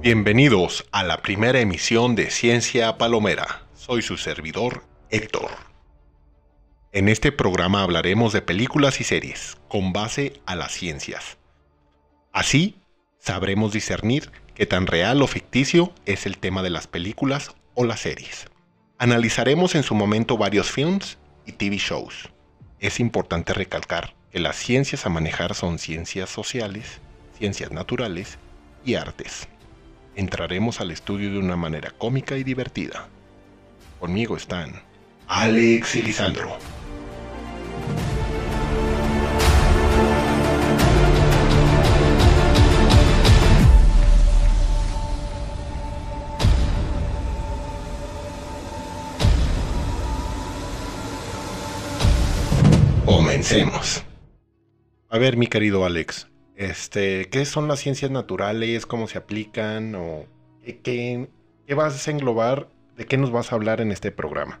Bienvenidos a la primera emisión de Ciencia Palomera. Soy su servidor, Héctor. En este programa hablaremos de películas y series con base a las ciencias. Así, sabremos discernir qué tan real o ficticio es el tema de las películas o las series. Analizaremos en su momento varios films y TV shows. Es importante recalcar que las ciencias a manejar son ciencias sociales, ciencias naturales y artes entraremos al estudio de una manera cómica y divertida. Conmigo están Alex y Lisandro. Comencemos. A ver, mi querido Alex, este, ¿Qué son las ciencias naturales? ¿Cómo se aplican? ¿O qué, vas a englobar? ¿De qué nos vas a hablar en este programa?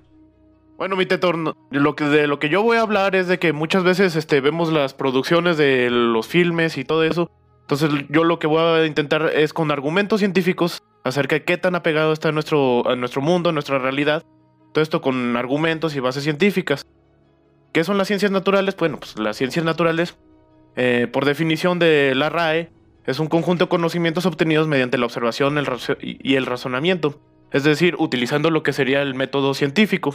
Bueno, mi tetor, lo que, de lo que yo voy a hablar es de que muchas veces este, vemos las producciones de los filmes y todo eso. Entonces yo lo que voy a intentar es con argumentos científicos acerca de qué tan apegado está nuestro, a nuestro mundo, a nuestra realidad. Todo esto con argumentos y bases científicas. ¿Qué son las ciencias naturales? Bueno, pues las ciencias naturales eh, por definición de la RAE, es un conjunto de conocimientos obtenidos mediante la observación y el razonamiento, es decir, utilizando lo que sería el método científico.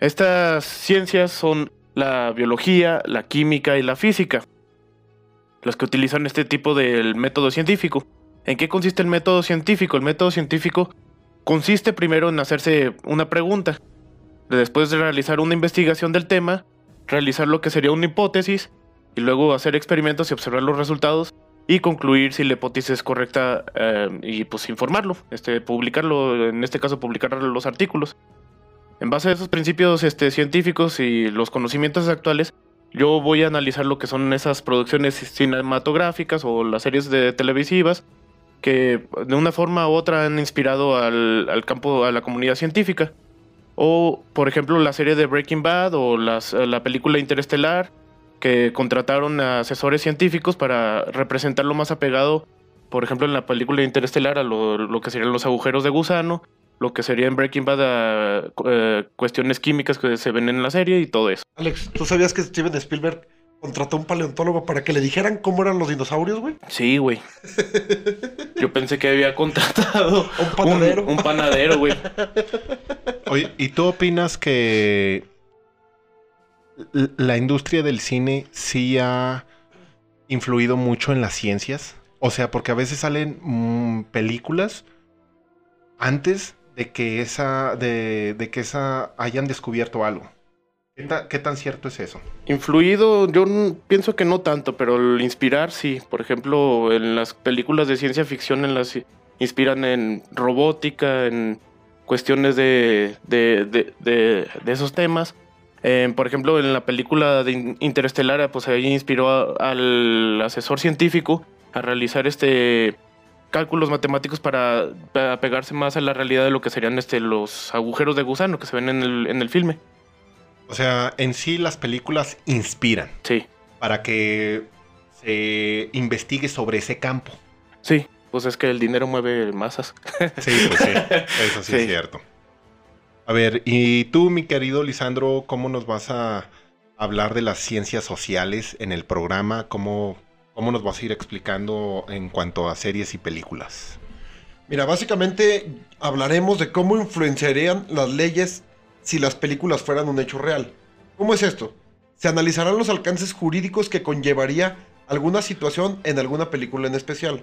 Estas ciencias son la biología, la química y la física, las que utilizan este tipo del método científico. ¿En qué consiste el método científico? El método científico consiste primero en hacerse una pregunta, después de realizar una investigación del tema, realizar lo que sería una hipótesis y luego hacer experimentos y observar los resultados y concluir si la hipótesis es correcta eh, y pues informarlo, este, publicarlo, en este caso publicar los artículos. En base a esos principios este, científicos y los conocimientos actuales, yo voy a analizar lo que son esas producciones cinematográficas o las series de televisivas que de una forma u otra han inspirado al, al campo, a la comunidad científica. O, por ejemplo, la serie de Breaking Bad o las, la película Interestelar que contrataron a asesores científicos para representar lo más apegado, por ejemplo, en la película Interestelar, a lo, que serían los agujeros de gusano, lo que sería en Breaking Bad a eh, cuestiones químicas que se ven en la serie y todo eso. Alex, ¿tú sabías que Steven Spielberg contrató a un paleontólogo para que le dijeran cómo eran los dinosaurios, güey? Sí, güey. Yo pensé que había contratado un panadero. Un, un panadero, güey. Oye, ¿y tú opinas que la industria del cine sí ha influido mucho en las ciencias. O sea, porque a veces salen mm, películas antes de que esa, de, que esa hayan descubierto algo. ¿Qué, tan cierto es eso? Influido, yo pienso que no tanto, pero el inspirar sí. Por ejemplo, en las películas de ciencia ficción en las inspiran en robótica, en cuestiones de, de, de esos temas por ejemplo, en la película de Interestelar, pues ahí inspiró al asesor científico a realizar este cálculos matemáticos para, pegarse más a la realidad de lo que serían este, los agujeros de gusano que se ven en el, en el filme. O sea, en sí las películas inspiran. Sí. Para que se investigue sobre ese campo. Sí, pues es que el dinero mueve masas. Sí, pues sí, eso sí. es cierto. A ver, y tú, mi querido Lisandro, ¿cómo nos vas a hablar de las ciencias sociales en el programa? ¿Cómo, cómo nos vas a ir explicando en cuanto a series y películas? Mira, básicamente hablaremos de cómo influenciarían las leyes si las películas fueran un hecho real. ¿Cómo es esto? Se analizarán los alcances jurídicos que conllevaría alguna situación en alguna película en especial.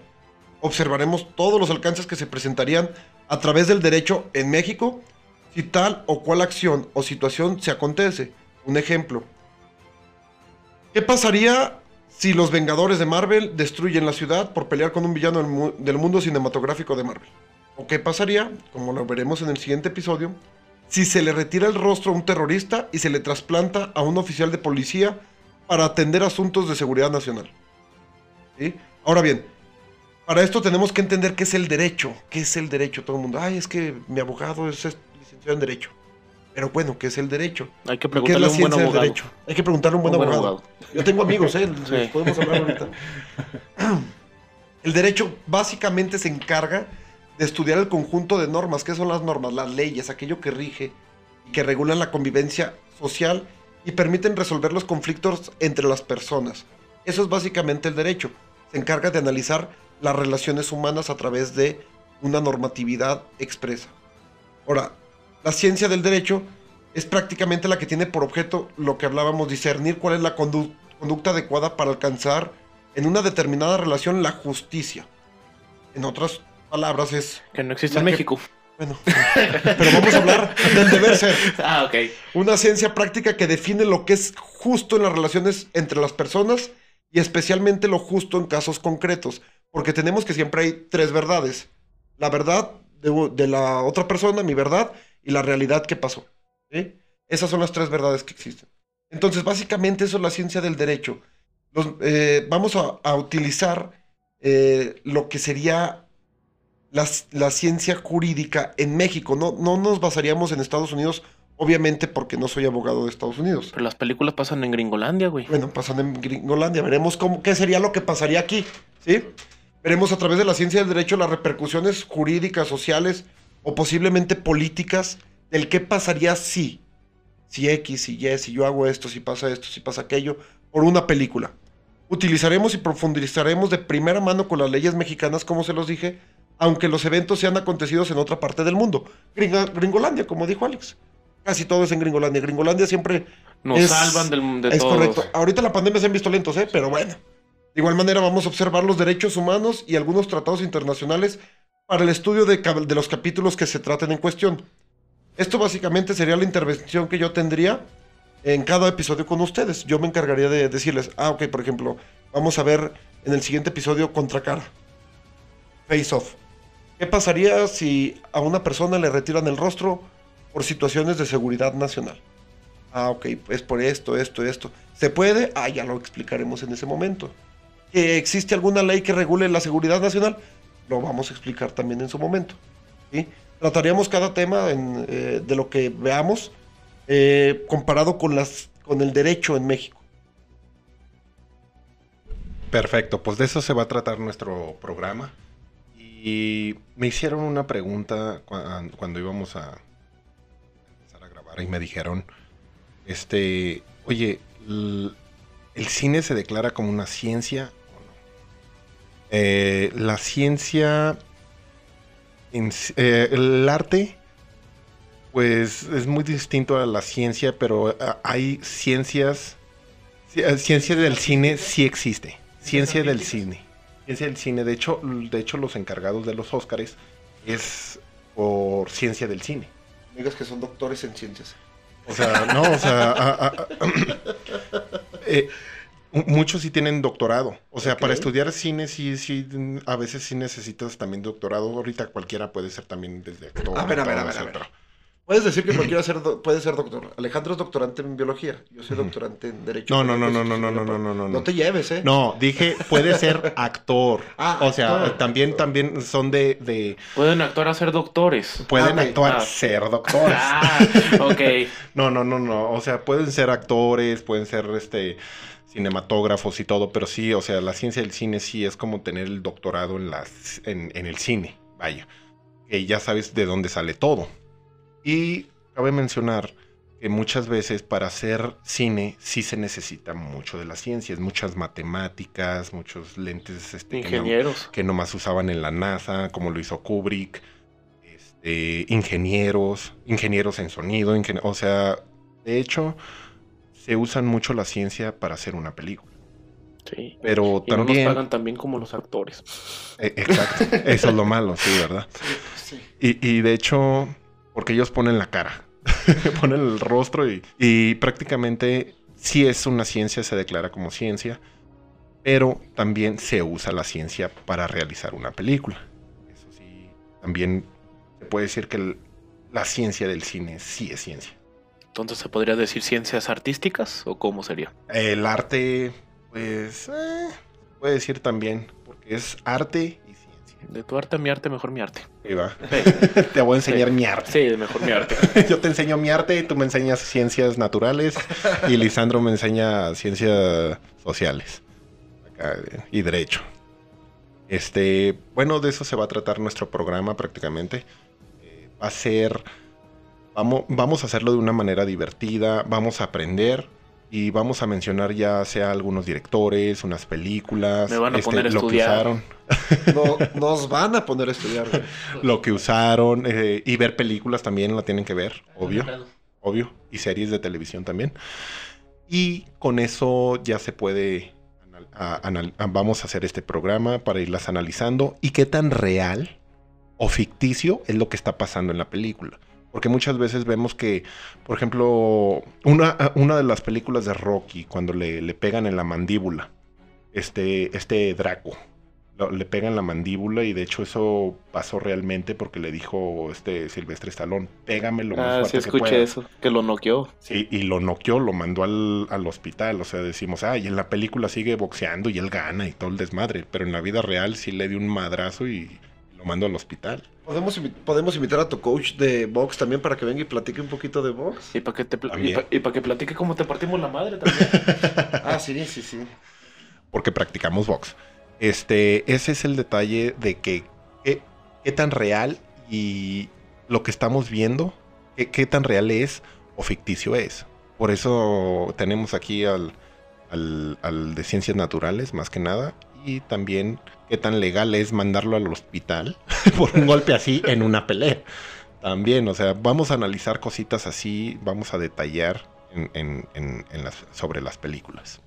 Observaremos todos los alcances que se presentarían a través del derecho en México si tal o cual acción o situación se acontece. Un ejemplo. ¿Qué pasaría si los Vengadores de Marvel destruyen la ciudad por pelear con un villano del mundo cinematográfico de Marvel? ¿O qué pasaría, como lo veremos en el siguiente episodio, si se le retira el rostro a un terrorista y se le trasplanta a un oficial de policía para atender asuntos de seguridad nacional? Ahora bien, para esto tenemos que entender qué es el derecho. ¿Qué es el derecho? Todo el mundo, ay, es que mi abogado es en Derecho. Pero bueno, ¿qué es el derecho? Hay que preguntarle a un buen abogado. Hay que preguntarle a un buen, abogado. Yo tengo amigos, ¿eh? Podemos hablar ahorita. el derecho básicamente se encarga de estudiar el conjunto de normas. ¿Qué son las normas? Las leyes, aquello que rige y que regulan la convivencia social y permiten resolver los conflictos entre las personas. Eso es básicamente el derecho. Se encarga de analizar las relaciones humanas a través de una normatividad expresa. Ahora, la ciencia del derecho es prácticamente la que tiene por objeto lo que hablábamos, discernir cuál es la condu- conducta adecuada para alcanzar en una determinada relación la justicia. En otras palabras es, Que no existe en que- México. bueno, pero vamos a hablar del deber ser. Ah, ok. Una ciencia práctica que define lo que es justo en las relaciones entre las personas y especialmente lo justo en casos concretos. Porque tenemos que siempre hay tres verdades. La verdad de, de la otra persona, mi verdad, y la realidad que pasó. ¿sí? Esas son las tres verdades que existen. Entonces, básicamente eso es la ciencia del derecho. Los- eh, vamos a, a utilizar eh, lo que sería la, la ciencia jurídica en México. No, no nos basaríamos en Estados Unidos Obviamente porque no soy abogado de Estados Unidos. Pero las películas pasan en Gringolandia, güey. Bueno, pasan en Gringolandia. Veremos cómo, qué sería lo que pasaría aquí. ¿Sí? Veremos a través de la ciencia del derecho las repercusiones jurídicas, sociales o posiblemente políticas del qué pasaría si. Si X, si Y, si yo hago esto, si pasa esto, si pasa aquello, por una película. Utilizaremos y profundizaremos de primera mano con las leyes mexicanas, como se los dije, aunque los eventos sean acontecidos en otra parte del mundo. Gringolandia, como dijo Alex. Casi todo es en Gringolandia. Gringolandia siempre Nos es- salvan del, de es todos. correcto. Ahorita la pandemia se han visto lentos, ¿eh? Pero bueno. De igual manera vamos a observar los derechos humanos y algunos tratados internacionales para el estudio de, los capítulos que se traten en cuestión. Esto básicamente sería la intervención que yo tendría en cada episodio con ustedes. Yo me encargaría de decirles, ah, ok, por ejemplo, vamos a ver en el siguiente episodio Contracara. Face Off. ¿Qué pasaría si a una persona le retiran el rostro por situaciones de seguridad nacional? Ah, ok, pues por esto, esto, esto. ¿Se puede? Ah, ya lo explicaremos en ese momento. ¿Que existe alguna ley que regule la seguridad nacional? Lo vamos a explicar también en su momento. ¿sí? Trataríamos cada tema en, eh, de lo que veamos eh, comparado con, las, con el derecho en México. Perfecto, pues de eso se va a tratar nuestro programa. Y me hicieron una pregunta cua- cuando íbamos a empezar a grabar y me dijeron, este, oye, ¿el cine se declara como una ciencia? Eh, la ciencia, en eh, el arte, pues es muy distinto a la ciencia, pero ah, hay ciencias, ci- eh, ciencia del cine sí existe. Ciencia del cine. Ciencia del cine. De hecho, de hecho, los encargados de los Óscares es por ciencia del cine. Amigas que son doctores en ciencias. O sea, no, o sea, a- a- eh, muchos sí tienen doctorado. O sea, para estudiar cine sí, sí, a veces sí necesitas también doctorado. Ahorita cualquiera puede ser también desde actor. A ver, a ver, a ver, a ver. Puedes decir que cualquiera ser puede ser doctor. Alejandro es doctorante en biología. Yo soy doctorante en derecho. No, no, no, no, no, no, no, no, no, no. No te lleves, ¿eh? No, dije, puede ser actor. Ah, o sea, actor. también, también son de, de Pueden actuar a ser doctores. pueden Ah, actuar, Ah. ser doctores. Ah, ok. No, no, no, no. O sea, pueden ser actores, pueden ser este cinematógrafos y todo, pero sí, o sea, la ciencia del cine sí es como tener el doctorado en las en, en el cine, vaya. Que ya sabes de dónde sale todo. Y cabe mencionar que muchas veces para hacer cine sí se necesita mucho de las ciencias, muchas matemáticas, muchos lentes este, que no- Ingenieros. que nomás usaban en la NASA, como lo hizo Kubrick, este, ingenieros, ingenieros en sonido, ingen- o sea, de hecho, se usan mucho la ciencia para hacer una película. Sí. Pero Y no también... nos pagan tan bien como los actores. Eh, exacto, eso es lo malo, sí, ¿verdad? Sí. Y, y de hecho, porque ellos ponen la cara, ponen el rostro y, y prácticamente sí es una ciencia, se declara como ciencia, pero también se usa la ciencia para realizar una película. Eso sí, también se puede decir que el- la ciencia del cine sí es ciencia. Entonces, ¿se podría decir ciencias artísticas o cómo sería? El arte, pues, eh, puede decir también, porque es arte y ciencia. De tu arte a mi arte, mejor mi arte. Ahí va. Sí, Te voy a enseñar mi arte. sí, mejor mi arte. Yo te enseño mi arte, tú me enseñas ciencias naturales y Lisandro me enseña ciencias sociales Acá, y derecho. Este, bueno, de eso se va a tratar nuestro programa prácticamente. Eh, va a ser, vamos, vamos a hacerlo de una manera divertida, vamos a aprender y vamos a mencionar ya sea algunos directores, unas películas, Me van a este, poner a lo que estudiar. usaron, No, nos van a poner a estudiar, güey. lo que usaron eh, y ver películas también la tienen que ver, obvio. obvio, y series de televisión también. Y con eso ya se puede, a- a- vamos a hacer este programa para irlas analizando y qué tan real o ficticio es lo que está pasando en la película. Porque muchas veces vemos que, por ejemplo, una, una de las películas de Rocky, cuando le, le pegan en la mandíbula, este, este Draco, lo- le pegan en la mandíbula y de hecho eso pasó realmente porque le dijo este Silvestre Stallone, pégame lo más Ah, fuerte sí que escuché puedas". eso, que lo noqueó. Sí, y lo noqueó, lo mandó al, al hospital. O sea, decimos, ay, en la película sigue boxeando y él gana y todo el desmadre. Pero en la vida real sí le dio un madrazo y lo mandó al hospital. ¿Podemos, invi- podemos invitar a tu coach de box también para que venga y platique un poquito de box. Y para que te y pa- y pa' que platique cómo te partimos la madre también. Ah, sí, sí, sí. Porque practicamos box. Este, ese es el detalle de que qué, qué tan real y lo que estamos viendo, qué, qué tan real es o ficticio es. Por eso tenemos aquí al, al, al de ciencias naturales, más que nada. Y también qué tan legal es mandarlo al hospital por un golpe así en una pelea. También, o sea, vamos a analizar cositas así, vamos a detallar en- en- en- en las, sobre las películas.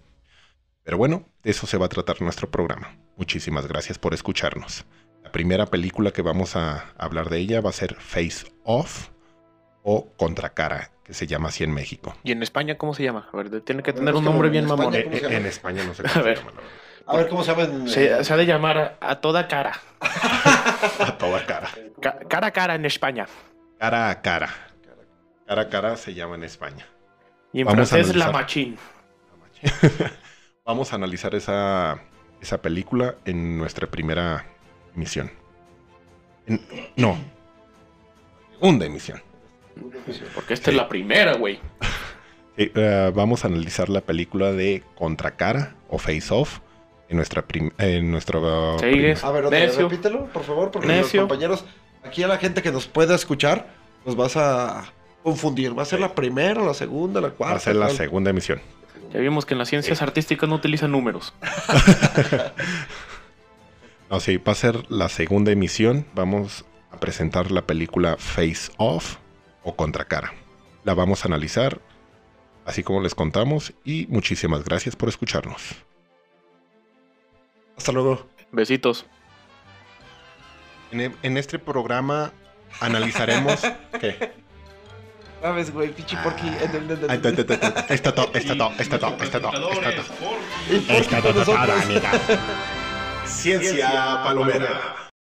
Pero bueno, de eso se va a tratar nuestro programa. Muchísimas gracias por escucharnos. La primera película que vamos a hablar de ella va a ser Face Off o Contracara, que se llama así en México. ¿Y en España cómo se llama? A ver, tiene que tener un nombre en bien mamón. En España no sé A cómo se ver. llama. la verdad. A ver cómo se llama en... Se, se ha de llamar a toda cara. A toda cara. Ca- cara a cara en España. Cara a cara. Cara a cara se llama en España. Y en Vamos a francés la analizar. machín. Vamos a analizar esa, esa película en nuestra primera emisión. En- no. Segunda emisión. Porque esta es la primera, güey. Sí, eh, vamos a analizar la película de Contracara o Face Off en nuestra prim- en nuestro uh, Sigues. A ver, otra vez, Necio. repítelo, por favor, porque Necio. los compañeros, aquí a la gente que nos pueda escuchar, nos vas a confundir. ¿Va a ser la primera, la segunda, la cuarta? va a ser la segunda emisión. Ya vimos que en las ciencias artísticas no utilizan números. No, sí, va a ser la segunda emisión. Vamos a presentar la película Face Off o Contracara. La vamos a analizar, así como les contamos, y muchísimas gracias por escucharnos. Hasta luego. Besitos. En, e- en este programa analizaremos. ¿Qué? ¿Sabes, güey? Pichi porqui. Ta, ta. Está todo, está todo, está todo, está todo, está todo. Porqui con nosotros. Ciencia Palomera.